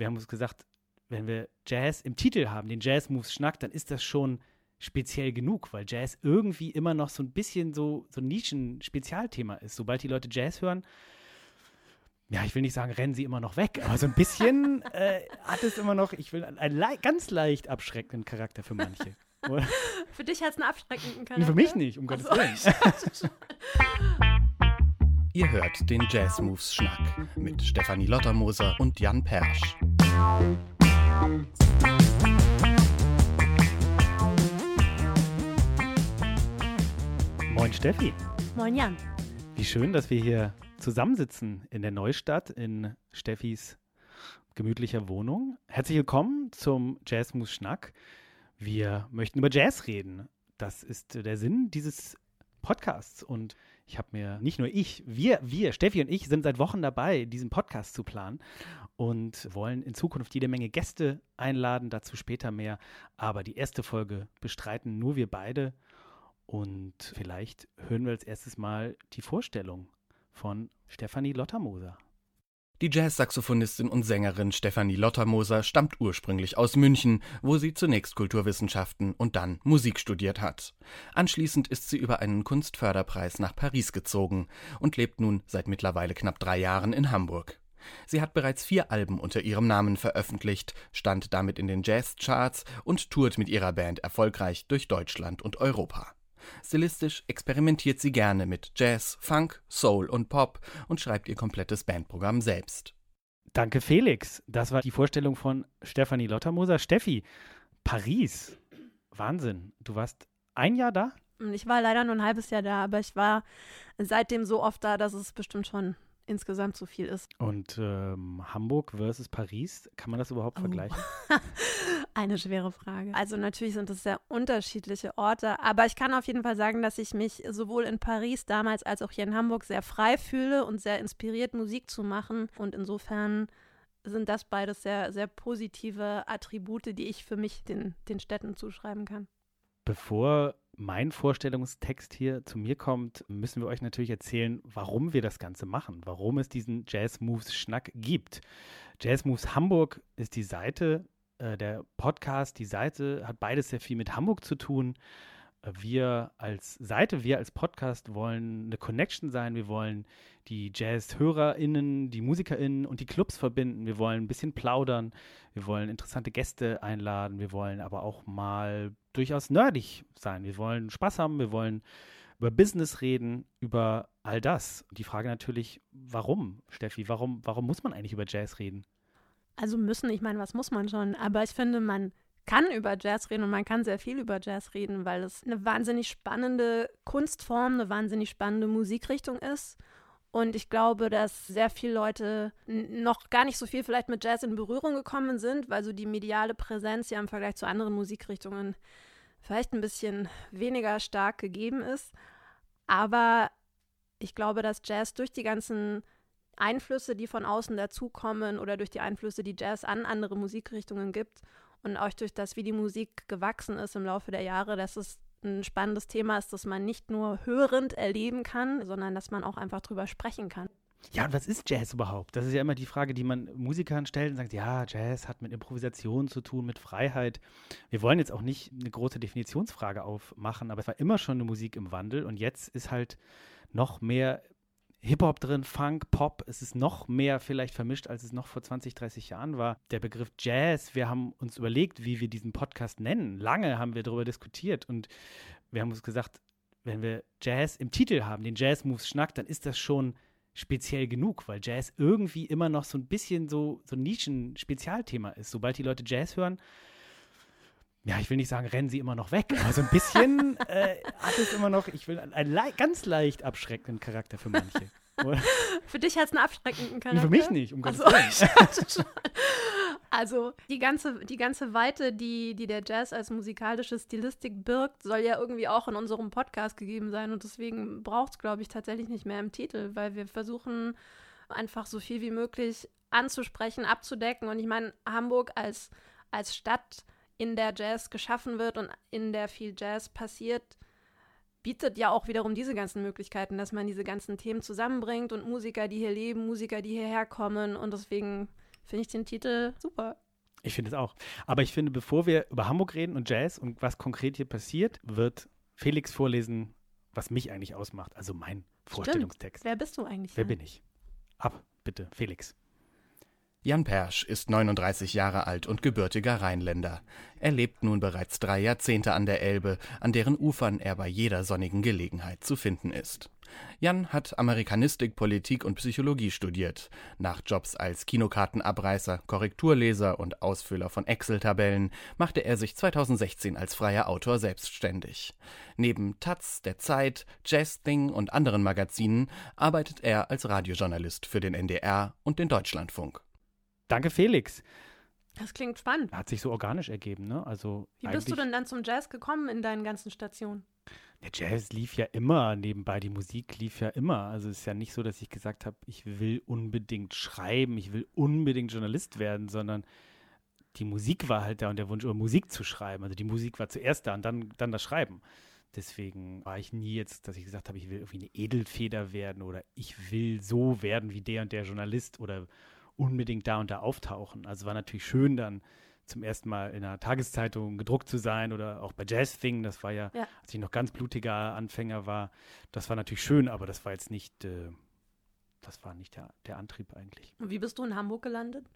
wir haben uns gesagt, wenn wir Jazz im Titel haben, den Jazz Moves Schnack, dann ist das schon speziell genug, weil Jazz irgendwie immer noch so ein bisschen so, so ein Nischen-Spezialthema ist. Sobald die Leute Jazz hören, ja, ich will nicht sagen, rennen sie immer noch weg, aber so ein bisschen äh, hat es immer noch, ich will einen le ganz leicht abschreckenden Charakter für manche. für dich hat es einen abschreckenden Charakter? Für mich nicht, um Gottes Willen. Ihr hört den Jazz Moves Schnack mit Stefanie Lottermoser und Jan Persch. Moin Steffi. Moin Jan. Wie schön, dass wir hier zusammensitzen in der Neustadt in Steffis gemütlicher Wohnung. Herzlich willkommen zum Jazz Muss Schnack. Wir möchten über Jazz reden. Das ist der Sinn dieses Podcasts und ich habe mir, nicht nur ich, wir, wir, Steffi und ich sind seit Wochen dabei, diesen Podcast zu planen und wollen in Zukunft jede Menge Gäste einladen, dazu später mehr. Aber die erste Folge bestreiten nur wir beide und vielleicht hören wir als erstes mal die Vorstellung von Stefanie Lottermoser. Die Jazzsaxophonistin und Sängerin Stefanie Lottermoser stammt ursprünglich aus München, wo sie zunächst Kulturwissenschaften und dann Musik studiert hat. Anschließend ist sie über einen Kunstförderpreis nach Paris gezogen und lebt nun seit mittlerweile knapp drei Jahren in Hamburg. Sie hat bereits vier Alben unter ihrem Namen veröffentlicht, stand damit in den Jazzcharts und tourt mit ihrer Band erfolgreich durch Deutschland und Europa. Stilistisch experimentiert sie gerne mit Jazz, Funk, Soul und Pop und schreibt ihr komplettes Bandprogramm selbst. Danke, Felix. Das war die Vorstellung von Stefanie Lottermoser. Steffi, Paris. Wahnsinn. Du warst ein Jahr da? Ich war leider nur ein halbes Jahr da, aber ich war seitdem so oft da, dass es bestimmt schon insgesamt so viel ist. Und ähm, Hamburg versus Paris, kann man das überhaupt oh. vergleichen? Eine schwere Frage. Also natürlich sind es sehr unterschiedliche Orte, aber ich kann auf jeden Fall sagen, dass ich mich sowohl in Paris damals als auch hier in Hamburg sehr frei fühle und sehr inspiriert, Musik zu machen. Und insofern sind das beides sehr, sehr positive Attribute, die ich für mich den, den Städten zuschreiben kann. Bevor mein Vorstellungstext hier zu mir kommt, müssen wir euch natürlich erzählen, warum wir das Ganze machen, warum es diesen Jazz Moves Schnack gibt. Jazz Moves Hamburg ist die Seite, äh, der Podcast, die Seite hat beides sehr viel mit Hamburg zu tun. Wir als Seite, wir als Podcast wollen eine Connection sein. Wir wollen die Jazz-HörerInnen, die MusikerInnen und die Clubs verbinden. Wir wollen ein bisschen plaudern. Wir wollen interessante Gäste einladen. Wir wollen aber auch mal durchaus nerdig sein. Wir wollen Spaß haben. Wir wollen über Business reden, über all das. Die Frage natürlich, warum, Steffi? Warum, warum muss man eigentlich über Jazz reden? Also müssen, ich meine, was muss man schon? Aber ich finde, man kann über Jazz reden und man kann sehr viel über Jazz reden, weil es eine wahnsinnig spannende Kunstform, eine wahnsinnig spannende Musikrichtung ist. Und ich glaube, dass sehr viele Leute noch gar nicht so viel vielleicht mit Jazz in Berührung gekommen sind, weil so die mediale Präsenz ja im Vergleich zu anderen Musikrichtungen vielleicht ein bisschen weniger stark gegeben ist. Aber ich glaube, dass Jazz durch die ganzen Einflüsse, die von außen dazukommen oder durch die Einflüsse, die Jazz an andere Musikrichtungen gibt und auch durch das, wie die Musik gewachsen ist im Laufe der Jahre, dass es ein spannendes Thema ist, das man nicht nur hörend erleben kann, sondern dass man auch einfach drüber sprechen kann. Ja, und was ist Jazz überhaupt? Das ist ja immer die Frage, die man Musikern stellt und sagt, ja, Jazz hat mit Improvisation zu tun, mit Freiheit. Wir wollen jetzt auch nicht eine große Definitionsfrage aufmachen, aber es war immer schon eine Musik im Wandel und jetzt ist halt noch mehr Hip-Hop drin, Funk, Pop. Es ist noch mehr vielleicht vermischt, als es noch vor 20, 30 Jahren war. Der Begriff Jazz, wir haben uns überlegt, wie wir diesen Podcast nennen. Lange haben wir darüber diskutiert und wir haben uns gesagt, wenn wir Jazz im Titel haben, den Jazz Moves Schnack, dann ist das schon speziell genug, weil Jazz irgendwie immer noch so ein bisschen so, so ein Nischen-Spezialthema ist. Sobald die Leute Jazz hören, ja, ich will nicht sagen, rennen sie immer noch weg, aber so ein bisschen äh, hat es immer noch, ich will einen le ganz leicht abschreckenden Charakter für manche. für dich hat es einen abschreckenden Charakter? Für mich nicht, um Gottes Willen. also die ganze, die ganze Weite, die, die der Jazz als musikalische Stilistik birgt, soll ja irgendwie auch in unserem Podcast gegeben sein und deswegen braucht es, glaube ich, tatsächlich nicht mehr im Titel, weil wir versuchen einfach so viel wie möglich anzusprechen, abzudecken und ich meine, Hamburg als, als Stadt in der Jazz geschaffen wird und in der viel Jazz passiert, bietet ja auch wiederum diese ganzen Möglichkeiten, dass man diese ganzen Themen zusammenbringt und Musiker, die hier leben, Musiker, die hierher kommen und deswegen finde ich den Titel super. Ich finde es auch. Aber ich finde, bevor wir über Hamburg reden und Jazz und was konkret hier passiert, wird Felix vorlesen, was mich eigentlich ausmacht. Also mein Vorstellungstext. Wer bist du eigentlich? Wer bin ich? Ab, bitte, Felix. Jan Persch ist 39 Jahre alt und gebürtiger Rheinländer. Er lebt nun bereits drei Jahrzehnte an der Elbe, an deren Ufern er bei jeder sonnigen Gelegenheit zu finden ist. Jan hat Amerikanistik, Politik und Psychologie studiert. Nach Jobs als Kinokartenabreißer, Korrekturleser und Ausfüller von Excel-Tabellen machte er sich 2016 als freier Autor selbstständig. Neben Taz, der Zeit, Jazz Thing und anderen Magazinen arbeitet er als Radiojournalist für den NDR und den Deutschlandfunk. Danke, Felix. Das klingt spannend. Hat sich so organisch ergeben, ne? Also Wie bist du denn dann zum Jazz gekommen in deinen ganzen Stationen? Der Jazz lief ja immer nebenbei, die Musik lief ja immer. Also es ist ja nicht so, dass ich gesagt habe, ich will unbedingt schreiben, ich will unbedingt Journalist werden, sondern die Musik war halt da und der Wunsch, über Musik zu schreiben. Also die Musik war zuerst da und dann, dann das Schreiben. Deswegen war ich nie jetzt, dass ich gesagt habe, ich will irgendwie eine Edelfeder werden oder ich will so werden wie der und der Journalist oder unbedingt da und da auftauchen. Also war natürlich schön dann zum ersten Mal in einer Tageszeitung gedruckt zu sein oder auch bei Jazz Thing, das war ja, ja. als ich noch ganz blutiger Anfänger war, das war natürlich schön, aber das war jetzt nicht, äh, das war nicht der, der Antrieb eigentlich. Und wie bist du in Hamburg gelandet?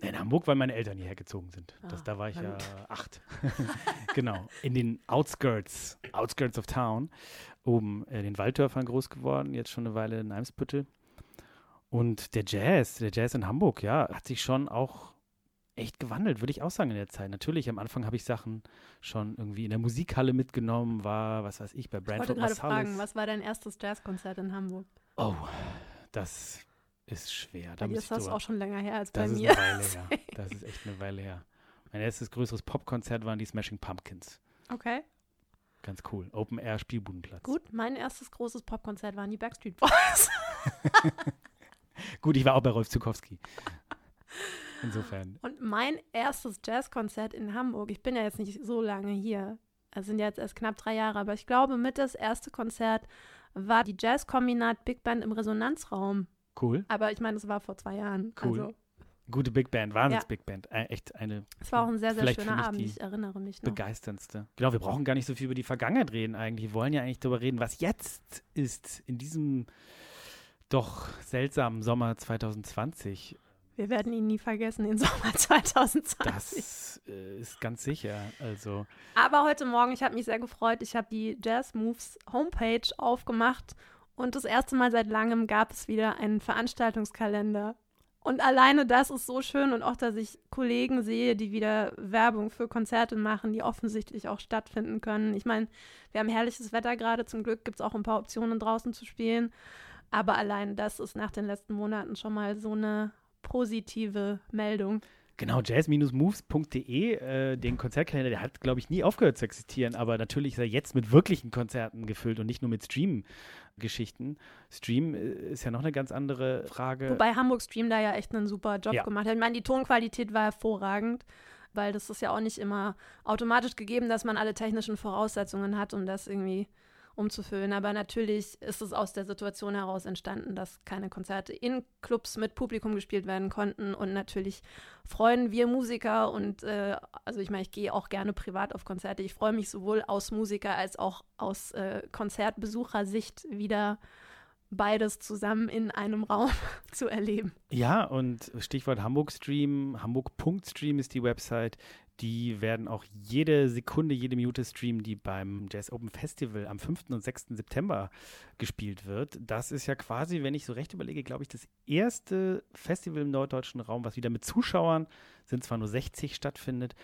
In Hamburg, weil meine Eltern hierher gezogen sind. Ah, das, da war ich ja acht. genau. In den Outskirts, Outskirts of Town, oben in den Walddörfern groß geworden, jetzt schon eine Weile in Eimsbüttel. Und der Jazz, der Jazz in Hamburg, ja, hat sich schon auch echt gewandelt, würde ich auch sagen in der Zeit. Natürlich, am Anfang habe ich Sachen schon irgendwie in der Musikhalle mitgenommen, war, was weiß ich, bei Brandford Ich wollte gerade fragen, was war dein erstes Jazzkonzert in Hamburg? Oh, das ist schwer. Bei dir ist das auch schon länger her als bei das mir. Ist eine Weile her. Das ist echt eine Weile her. Mein erstes größeres Popkonzert waren die Smashing Pumpkins. Okay. Ganz cool. Open Air Spielbudenplatz. Gut, mein erstes großes Popkonzert waren die Backstreet Boys. Gut, ich war auch bei Rolf Zukowski. Insofern. Und mein erstes Jazzkonzert in Hamburg, ich bin ja jetzt nicht so lange hier, es sind jetzt erst knapp drei Jahre, aber ich glaube, mit das erste Konzert war die Jazzkombinat Big Band im Resonanzraum. Cool. Aber ich meine, es war vor zwei Jahren. Cool. Also, Gute Big Band, Wahnsinns ja. Big Band. Äh, echt eine. Es war auch ein sehr, sehr schöner Abend, ich erinnere mich noch. Begeisterndste. Genau, wir brauchen gar nicht so viel über die Vergangenheit reden eigentlich. Wir wollen ja eigentlich darüber reden, was jetzt ist, in diesem doch seltsamen Sommer 2020. Wir werden ihn nie vergessen, den Sommer 2020. Das äh, ist ganz sicher. Also. Aber heute Morgen, ich habe mich sehr gefreut. Ich habe die Jazz Moves Homepage aufgemacht und das erste Mal seit langem gab es wieder einen Veranstaltungskalender. Und alleine das ist so schön und auch, dass ich Kollegen sehe, die wieder Werbung für Konzerte machen, die offensichtlich auch stattfinden können. Ich meine, wir haben herrliches Wetter gerade. Zum Glück gibt es auch ein paar Optionen draußen zu spielen. Aber allein das ist nach den letzten Monaten schon mal so eine positive Meldung. Genau, jazz-moves.de, äh, den Konzertkalender, der hat, glaube ich, nie aufgehört zu existieren, aber natürlich ist er jetzt mit wirklichen Konzerten gefüllt und nicht nur mit Stream-Geschichten. Stream äh, ist ja noch eine ganz andere Frage. Wobei Hamburg Stream da ja echt einen super Job ja. gemacht hat. Ich meine, die Tonqualität war hervorragend, weil das ist ja auch nicht immer automatisch gegeben, dass man alle technischen Voraussetzungen hat, um das irgendwie umzufüllen. Aber natürlich ist es aus der Situation heraus entstanden, dass keine Konzerte in Clubs mit Publikum gespielt werden konnten. Und natürlich freuen wir Musiker und äh, also ich meine, ich gehe auch gerne privat auf Konzerte. Ich freue mich sowohl aus Musiker als auch aus äh, Konzertbesuchersicht wieder beides zusammen in einem Raum zu erleben. Ja, und Stichwort Hamburg Stream, Hamburg.stream ist die Website, die werden auch jede Sekunde, jede Minute streamen, die beim Jazz Open Festival am 5. und 6. September gespielt wird. Das ist ja quasi, wenn ich so recht überlege, glaube ich, das erste Festival im norddeutschen Raum, was wieder mit Zuschauern, sind zwar nur 60, stattfindet,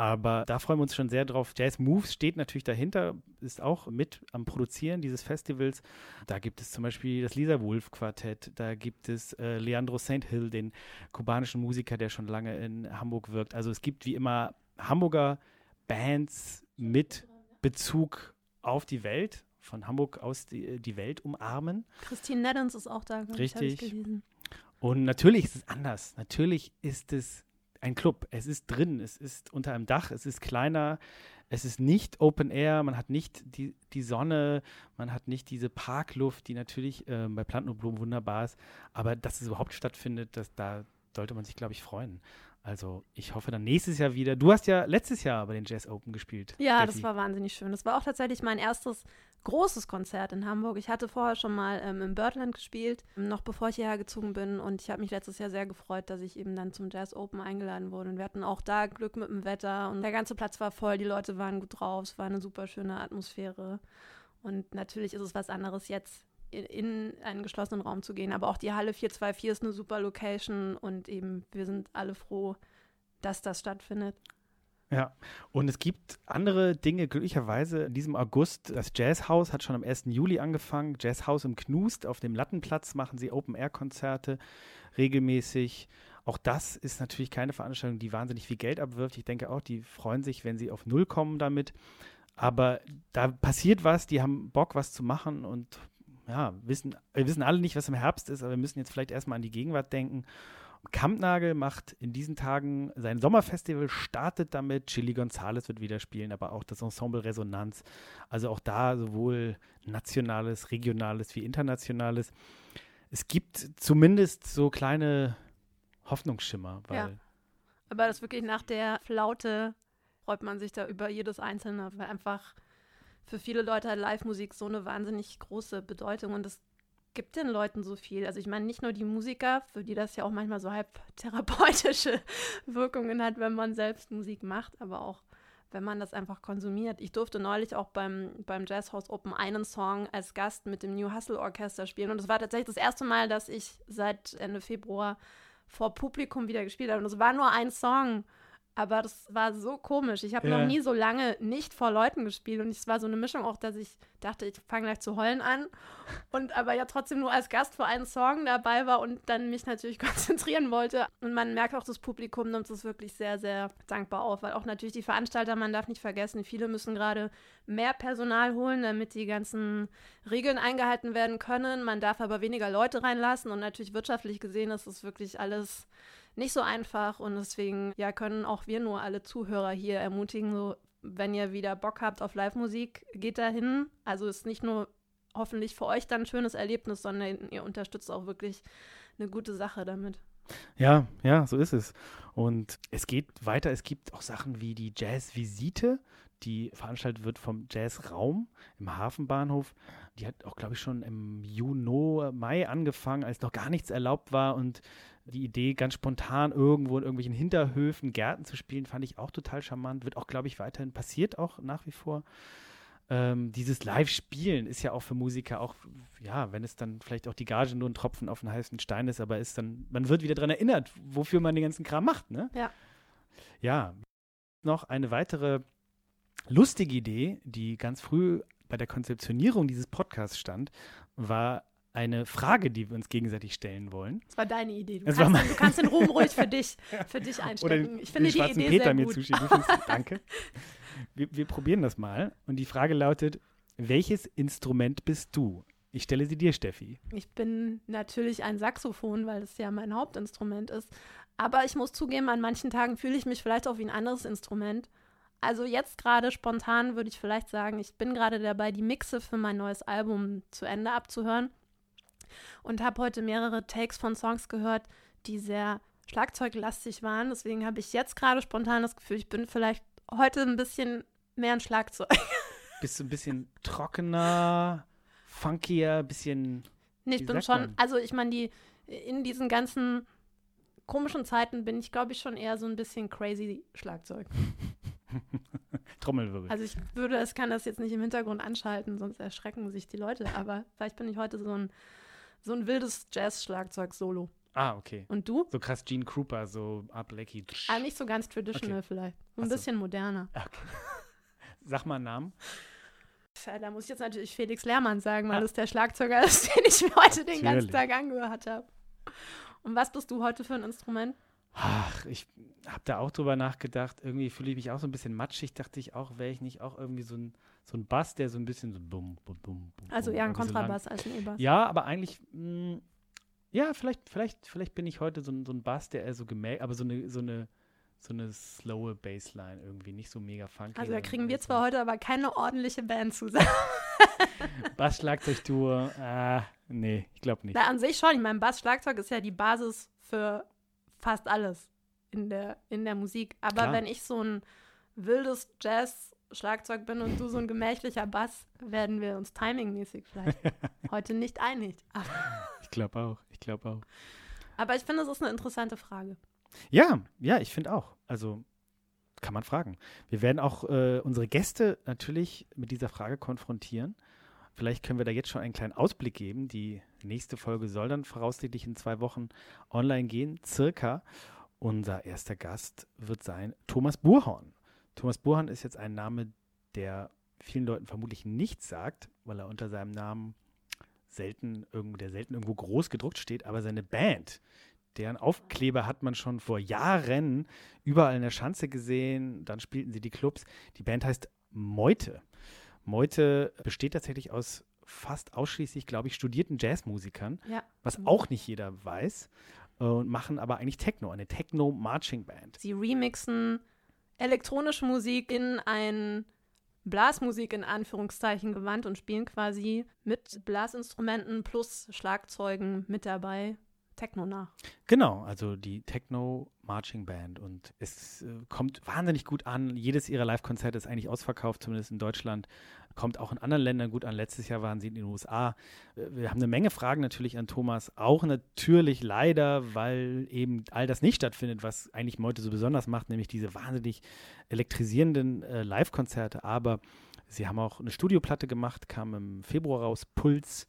aber da freuen wir uns schon sehr drauf. Jazz Moves steht natürlich dahinter, ist auch mit am Produzieren dieses Festivals. Da gibt es zum Beispiel das Lisa Wolf Quartett, da gibt es äh, Leandro St. Hill, den kubanischen Musiker, der schon lange in Hamburg wirkt. Also es gibt wie immer Hamburger Bands mit Bezug auf die Welt, von Hamburg aus die, die Welt umarmen. Christine Neddens ist auch da, Richtig. Ich. Und natürlich ist es anders. Natürlich ist es ein Club. Es ist drin, es ist unter einem Dach, es ist kleiner, es ist nicht Open Air, man hat nicht die, die Sonne, man hat nicht diese Parkluft, die natürlich äh, bei Planten und Blumen wunderbar ist. Aber dass es überhaupt stattfindet, dass da sollte man sich, glaube ich, freuen. Also ich hoffe dann nächstes Jahr wieder. Du hast ja letztes Jahr bei den Jazz Open gespielt. Ja, Steffi. das war wahnsinnig schön. Das war auch tatsächlich mein erstes großes Konzert in Hamburg. Ich hatte vorher schon mal ähm, im Birdland gespielt, noch bevor ich hierher gezogen bin. Und ich habe mich letztes Jahr sehr gefreut, dass ich eben dann zum Jazz Open eingeladen wurde. Und wir hatten auch da Glück mit dem Wetter. Und der ganze Platz war voll, die Leute waren gut drauf. Es war eine super schöne Atmosphäre. Und natürlich ist es was anderes jetzt in, in einen geschlossenen Raum zu gehen. Aber auch die Halle 424 ist eine super Location und eben wir sind alle froh, dass das stattfindet. Ja, und es gibt andere Dinge, glücklicherweise in diesem August. Das Jazzhaus hat schon am 1. Juli angefangen. Jazzhaus im Knust auf dem Lattenplatz machen sie Open-Air-Konzerte regelmäßig. Auch das ist natürlich keine Veranstaltung, die wahnsinnig viel Geld abwirft. Ich denke auch, die freuen sich, wenn sie auf Null kommen damit. Aber da passiert was, die haben Bock, was zu machen und ja, wissen, wir wissen alle nicht, was im Herbst ist, aber wir müssen jetzt vielleicht erstmal an die Gegenwart denken. Kampnagel macht in diesen Tagen sein Sommerfestival, startet damit. Chili Gonzales wird wieder spielen, aber auch das Ensemble Resonanz. Also auch da sowohl nationales, regionales wie internationales. Es gibt zumindest so kleine Hoffnungsschimmer. ja. Aber das wirklich nach der Flaute freut man sich da über jedes Einzelne, weil einfach für viele Leute hat Live-Musik so eine wahnsinnig große Bedeutung und es gibt den Leuten so viel. Also ich meine nicht nur die Musiker, für die das ja auch manchmal so halb therapeutische Wirkungen hat, wenn man selbst Musik macht, aber auch wenn man das einfach konsumiert. Ich durfte neulich auch beim, beim Jazzhaus Open einen Song als Gast mit dem New Hustle Orchester spielen. Und es war tatsächlich das erste Mal, dass ich seit Ende Februar vor Publikum wieder gespielt habe. Und es war nur ein Song. Aber das war so komisch. Ich habe ja. noch nie so lange nicht vor Leuten gespielt und es war so eine Mischung auch, dass ich dachte, ich fange gleich zu heulen an und aber ja trotzdem nur als Gast für einen Song dabei war und dann mich natürlich konzentrieren wollte. Und man merkt auch, das Publikum nimmt es wirklich sehr, sehr dankbar auf, weil auch natürlich die Veranstalter, man darf nicht vergessen, viele müssen gerade mehr Personal holen, damit die ganzen Regeln eingehalten werden können. Man darf aber weniger Leute reinlassen und natürlich wirtschaftlich gesehen ist es wirklich alles nicht so einfach und deswegen ja können auch wir nur alle Zuhörer hier ermutigen, so wenn ihr wieder Bock habt auf Live-Musik, geht da hin. Also ist nicht nur hoffentlich für euch dann ein schönes Erlebnis, sondern ihr unterstützt auch wirklich eine gute Sache damit. Ja, ja, so ist es. Und es geht weiter. Es gibt auch Sachen wie die Jazz-Visite, die veranstaltet wird vom Jazzraum im Hafenbahnhof. Die hat auch, glaube ich, schon im Juni, Mai angefangen, als noch gar nichts erlaubt war. Und die Idee, ganz spontan irgendwo in irgendwelchen Hinterhöfen Gärten zu spielen, fand ich auch total charmant. Wird auch, glaube ich, weiterhin passiert, auch nach wie vor. Ähm, dieses Live-Spielen ist ja auch für Musiker auch, ja, wenn es dann vielleicht auch die Gage nur ein Tropfen auf den heißen Stein ist, aber ist dann, man wird wieder daran erinnert, wofür man den ganzen Kram macht, ne? Ja. Ja. Noch eine weitere lustige Idee, die ganz früh bei der Konzeptionierung dieses Podcasts stand, war eine Frage, die wir uns gegenseitig stellen wollen. Das war deine Idee. Du, kannst, den, du kannst, den Ruhm ruhig für dich, für dich einstecken. ich finde den die Idee Peter sehr gut. mir zuschieben. Danke. Wir, wir probieren das mal. Und die Frage lautet: Welches Instrument bist du? Ich stelle sie dir, Steffi. Ich bin natürlich ein Saxophon, weil das ja mein Hauptinstrument ist. Aber ich muss zugeben, an manchen Tagen fühle ich mich vielleicht auch wie ein anderes Instrument. Also jetzt gerade spontan würde ich vielleicht sagen, ich bin gerade dabei, die Mixe für mein neues Album zu Ende abzuhören und habe heute mehrere Takes von Songs gehört, die sehr schlagzeuglastig waren. Deswegen habe ich jetzt gerade spontan das Gefühl, ich bin vielleicht heute ein bisschen mehr ein Schlagzeug. Bist du ein bisschen trockener, funkier, ein bisschen. Nee, ich bin schon, also ich meine, die in diesen ganzen komischen Zeiten bin ich, glaube ich, schon eher so ein bisschen crazy Schlagzeug. Trommelwirbel. Also ich würde, es kann das jetzt nicht im Hintergrund anschalten, sonst erschrecken sich die Leute. Aber vielleicht bin ich heute so ein so ein wildes Jazz-Schlagzeug-Solo. Ah, okay. Und du? So krass Gene Krupa, so Art Blackie. Ah, nicht so ganz traditional okay. vielleicht. So ein Achso. bisschen moderner. Okay. Sag mal einen Namen. Da muss ich jetzt natürlich Felix Lehrmann sagen, weil ah. das der Schlagzeuger ist, den ich mir heute den ganzen Tag angehört habe. Und was bist du heute für ein Instrument? Ach, ich habe da auch drüber nachgedacht. Irgendwie fühle ich mich auch so ein bisschen matschig. Dachte ich auch, wäre ich nicht auch irgendwie so ein, so ein Bass, der so ein bisschen so bum, bum, bum, bum Also eher ein Kontrabass so als ein E-Bass. Ja, aber eigentlich, mh, mm, ja, vielleicht, vielleicht, vielleicht bin ich heute so ein, so ein Bass, der eher so gemäht, aber so eine, so eine, so eine slowe Bassline irgendwie, nicht so mega funky. Also da kriegen wir zwar heute aber keine ordentliche Band zusammen. Bass, Schlagzeug, Tour, ah, nee, ich glaube nicht. Da an sich schon. Ich meine, Bass, Schlagzeug ist ja die Basis für fast alles in der, in der Musik. Aber Klar. wenn ich so ein wildes Jazz-Schlagzeug bin und du so ein gemächlicher Bass, werden wir uns timingmäßig vielleicht heute nicht einig. Aber, Ich glaube auch. Ich glaube auch. aber ich finde, es ist eine interessante Frage. Ja, ja, ich finde auch. Also kann man fragen. Wir werden auch äh, unsere Gäste natürlich mit dieser Frage konfrontieren. Vielleicht können wir da jetzt schon einen kleinen Ausblick geben. Die nächste Folge soll dann voraussichtlich in zwei Wochen online gehen, circa. Unser erster Gast wird sein Thomas Burhorn. Thomas Burhorn ist jetzt ein Name, der vielen Leuten vermutlich nichts sagt, weil er unter seinem Namen selten der selten irgendwo groß gedruckt steht, aber seine Band, deren Aufkleber hat man schon vor Jahren überall in der Schanze gesehen. Dann spielten sie die Clubs. Die Band heißt Meute. Meute besteht tatsächlich aus fast ausschließlich, glaube ich, studierten Jazzmusikern, Ja. was auch nicht jeder weiß. äh, Und machen aber eigentlich Techno, eine Techno-Marching-Band. Sie remixen elektronische Musik in ein Blasmusik in Anführungszeichen gewandt und spielen quasi mit Blasinstrumenten plus Schlagzeugen mit dabei Techno nach. Genau, also die Techno Marching Band und es äh, kommt wahnsinnig gut an. Jedes ihrer Live-Konzerte ist eigentlich ausverkauft, zumindest in Deutschland. Kommt auch in anderen Ländern gut an. Letztes Jahr waren sie in den USA. Äh, Wir haben eine Menge Fragen natürlich an Thomas. Auch natürlich leider, weil eben all das nicht stattfindet, was eigentlich Meute so besonders macht, nämlich diese wahnsinnig elektrisierenden äh, Live-Konzerte. Aber sie haben auch eine Studioplatte gemacht, kam im Februar raus. Puls,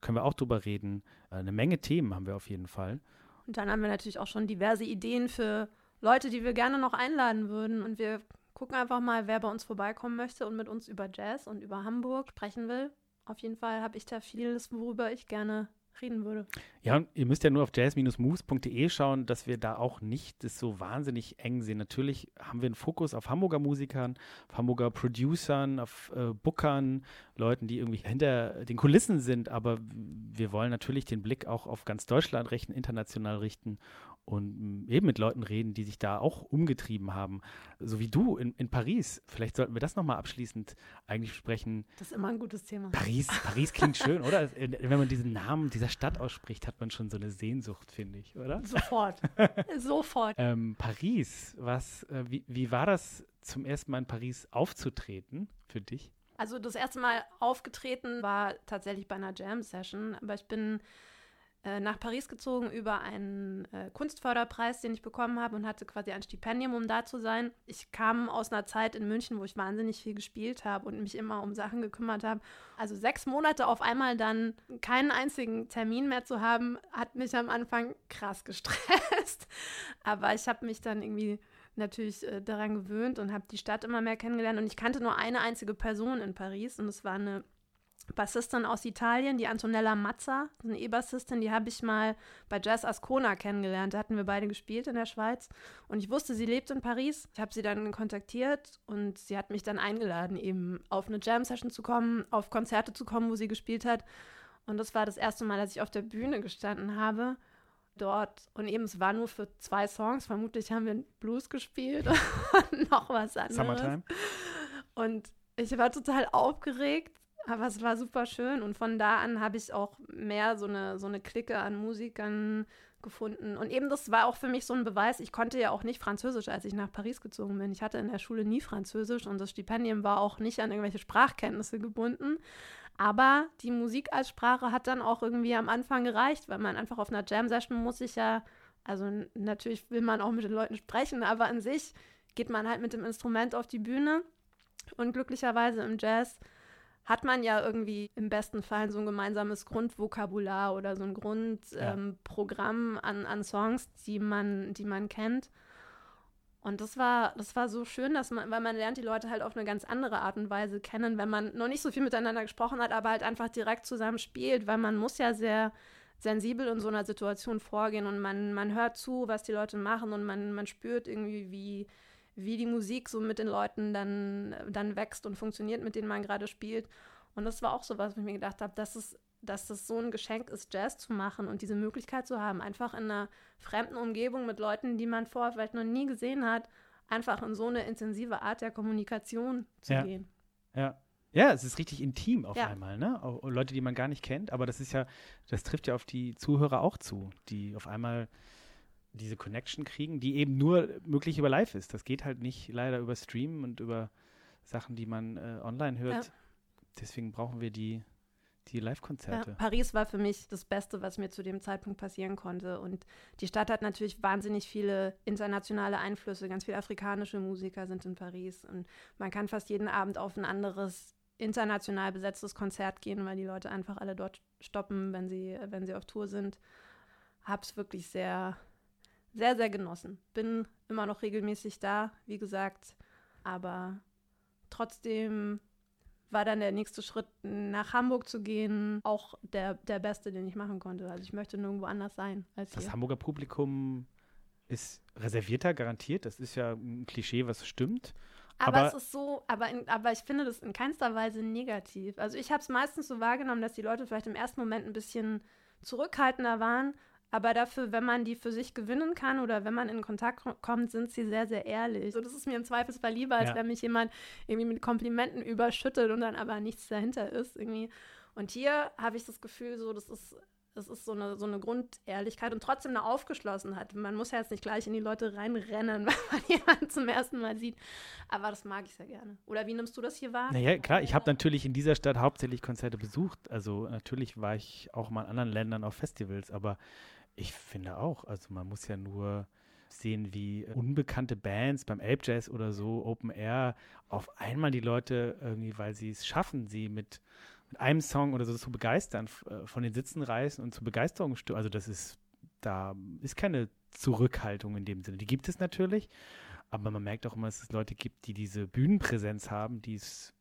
können wir auch drüber reden. Äh, eine Menge Themen haben wir auf jeden Fall. Und dann haben wir natürlich auch schon diverse Ideen für Leute, die wir gerne noch einladen würden. Und wir gucken einfach mal, wer bei uns vorbeikommen möchte und mit uns über Jazz und über Hamburg sprechen will. Auf jeden Fall habe ich da vieles, worüber ich gerne reden würde. Ja, und ihr müsst ja nur auf jazz-moves.de schauen, dass wir da auch nicht das so wahnsinnig eng sehen. Natürlich haben wir einen Fokus auf Hamburger Musikern, auf Hamburger Producern, auf äh, Bookern, Leuten, die irgendwie hinter den Kulissen sind, aber wir wollen natürlich den Blick auch auf ganz Deutschland richten, international richten und eben mit Leuten reden, die sich da auch umgetrieben haben. So wie du in, in Paris. Vielleicht sollten wir das nochmal abschließend eigentlich besprechen. Das ist immer ein gutes Thema. Paris, Paris klingt schön, oder? Wenn man diesen Namen dieser Stadt ausspricht, hat man schon so eine Sehnsucht, finde ich, oder? Sofort. Sofort. Ähm, Paris, was, äh, wie, wie war das zum ersten Mal in Paris aufzutreten für dich? Also das erste Mal aufgetreten war tatsächlich bei einer Jam-Session, aber ich bin äh, nach Paris gezogen über einen äh, Kunstförderpreis, den ich bekommen habe und hatte quasi ein Stipendium, um da zu sein. Ich kam aus einer Zeit in München, wo ich wahnsinnig viel gespielt habe und mich immer um Sachen gekümmert habe. Also sechs Monate auf einmal dann keinen einzigen Termin mehr zu haben, hat mich am Anfang krass gestresst. Aber ich habe mich dann irgendwie natürlich äh, daran gewöhnt und habe die Stadt immer mehr kennengelernt. Und ich kannte nur eine einzige Person in Paris und es war eine Bassistin aus Italien, die Antonella Mazza, eine E-Bassistin, die habe ich mal bei Jazz Ascona kennengelernt. Da hatten wir beide gespielt in der Schweiz. Und ich wusste, sie lebt in Paris. Ich habe sie dann kontaktiert und sie hat mich dann eingeladen, eben auf eine Jam-Session zu kommen, auf Konzerte zu kommen, wo sie gespielt hat. Und das war das erste Mal, dass ich auf der Bühne gestanden habe dort. Und eben, es war nur für zwei Songs. Vermutlich haben wir Blues gespielt und noch was anderes. Summertime? Und ich war total aufgeregt, aber es war super schön. Und von da an habe ich auch mehr so eine, so eine Clique an Musikern gefunden. Und eben das war auch für mich so ein Beweis. Ich konnte ja auch nicht Französisch, als ich nach Paris gezogen bin. Ich hatte in der Schule nie Französisch und das Stipendium war auch nicht an irgendwelche Sprachkenntnisse gebunden. Aber die Musik als Sprache hat dann auch irgendwie am Anfang gereicht, weil man einfach auf einer Jam-Session muss sich ja, also natürlich will man auch mit den Leuten sprechen, aber an sich geht man halt mit dem Instrument auf die Bühne. Und glücklicherweise im Jazz hat man ja irgendwie im besten Fall so ein gemeinsames Grundvokabular oder so ein Ja. Grundprogramm ähm, Programm an, an Songs, die man, die man kennt. Und das war, das war so schön, dass man, weil man lernt die Leute halt auf eine ganz andere Art und Weise kennen, wenn man noch nicht so viel miteinander gesprochen hat, aber halt einfach direkt zusammen spielt, weil man muss ja sehr sensibel in so einer Situation vorgehen und man, man hört zu, was die Leute machen und man, man spürt irgendwie, wie, wie die Musik so mit den Leuten dann, dann wächst und funktioniert, mit denen man gerade spielt. Und das war auch so was, wo ich mir gedacht habe, dass es, dass das so ein Geschenk ist, Jazz zu machen und diese Möglichkeit zu haben, einfach in einer fremden Umgebung mit Leuten, die man vorher vielleicht noch nie gesehen hat, einfach in so eine intensive Art der Kommunikation zu Ja. gehen. Ja. Ja, es ist richtig intim auf Ja. einmal, ne? Leute, die man gar nicht kennt, aber das ist ja, das trifft ja auf die Zuhörer auch zu, die auf einmal diese Connection kriegen, die eben nur möglich über Live ist. Das geht halt nicht leider über Stream und über Sachen, die man äh, online hört. Ja. Deswegen brauchen wir die, die Live-Konzerte. Ja, Paris war für mich das Beste, was mir zu dem Zeitpunkt passieren konnte. Und die Stadt hat natürlich wahnsinnig viele internationale Einflüsse. Ganz viele afrikanische Musiker sind in Paris. Und man kann fast jeden Abend auf ein anderes international besetztes Konzert gehen, weil die Leute einfach alle dort stoppen, wenn sie, wenn sie auf Tour sind. Hab's wirklich sehr, sehr, sehr genossen. Bin immer noch regelmäßig da, wie gesagt, aber trotzdem war dann der nächste Schritt, nach Hamburg zu gehen, auch der, der beste, den ich machen konnte. Also ich möchte nirgendwo anders sein als Das hier. Hamburger Publikum ist reservierter, garantiert. Das ist ja ein Klischee, was stimmt. Aber, aber, es ist so, aber, in, aber ich finde das in keinster Weise negativ. Also ich habe es meistens so wahrgenommen, dass die Leute vielleicht im ersten Moment ein bisschen zurückhaltender waren, aber dafür, wenn man die für sich gewinnen kann oder wenn man in Kontakt kommt, sind sie sehr, sehr ehrlich. So, das ist mir im Zweifelsfall lieber, als ja. wenn mich jemand irgendwie mit Komplimenten überschüttet und dann aber nichts dahinter ist irgendwie. Und hier habe ich das Gefühl, so, das ist das ist so eine, so eine Grundehrlichkeit und trotzdem eine Aufgeschlossenheit. Man muss ja jetzt nicht gleich in die Leute reinrennen, wenn man jemanden zum ersten Mal sieht. Aber das mag ich sehr gerne. Oder wie nimmst du das hier wahr? Naja, klar, ich habe natürlich in dieser Stadt hauptsächlich Konzerte besucht. Also natürlich war ich auch mal in anderen Ländern auf Festivals, aber ich finde auch. Also man muss ja nur sehen, wie unbekannte Bands beim Ape Jazz oder so, Open Air, auf einmal die Leute irgendwie, weil sie es schaffen, sie mit mit einem Song oder so zu begeistern, äh, von den Sitzen reißen und zur Begeisterung stimmen. Also das ist, da ist keine Zurückhaltung in dem Sinne. Die gibt es natürlich, aber man merkt auch immer, dass es Leute gibt, die diese Bühnenpräsenz haben, die es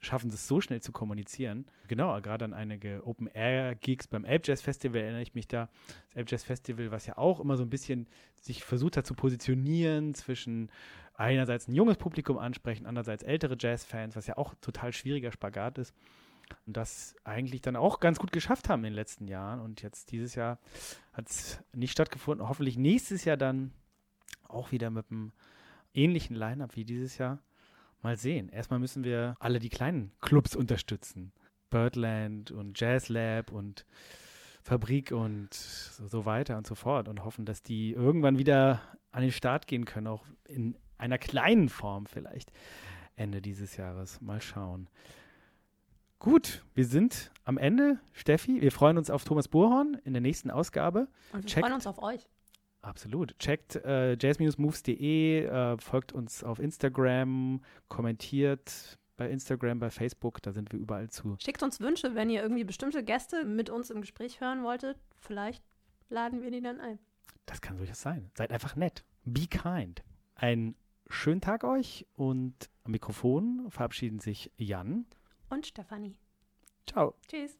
schaffen, es so schnell zu kommunizieren. Genau, gerade an einige Open-Air-Gigs beim Ape Jazz Festival erinnere ich mich da. Das Ape Jazz Festival, was ja auch immer so ein bisschen sich versucht hat zu positionieren zwischen einerseits ein junges Publikum ansprechen, andererseits ältere Jazz-Fans, was ja auch total schwieriger Spagat ist und das eigentlich dann auch ganz gut geschafft haben in den letzten Jahren. Und jetzt dieses Jahr hat es nicht stattgefunden. Hoffentlich nächstes Jahr dann auch wieder mit einem ähnlichen Line-up wie dieses Jahr. Mal sehen. Erstmal müssen wir alle die kleinen Clubs unterstützen. Birdland und Jazz Lab und Fabrik und so weiter und so fort und hoffen, dass die irgendwann wieder an den Start gehen können, auch in einer kleinen Form vielleicht Ende dieses Jahres. Mal schauen. Gut, wir sind am Ende. Steffi, wir freuen uns auf Thomas Burhorn in der nächsten Ausgabe. Und wir Checkt, freuen uns auf euch. Absolut. Checkt äh, jazz-moves.de, äh, folgt uns auf Instagram, kommentiert bei Instagram, bei Facebook, da sind wir überall zu. Schickt uns Wünsche, wenn ihr irgendwie bestimmte Gäste mit uns im Gespräch hören wolltet. Vielleicht laden wir die dann ein. Das kann durchaus sein. Seid einfach nett. Be kind. Einen schönen Tag euch und am Mikrofon verabschieden sich Jan und Stefanie. Ciao. Tschüss.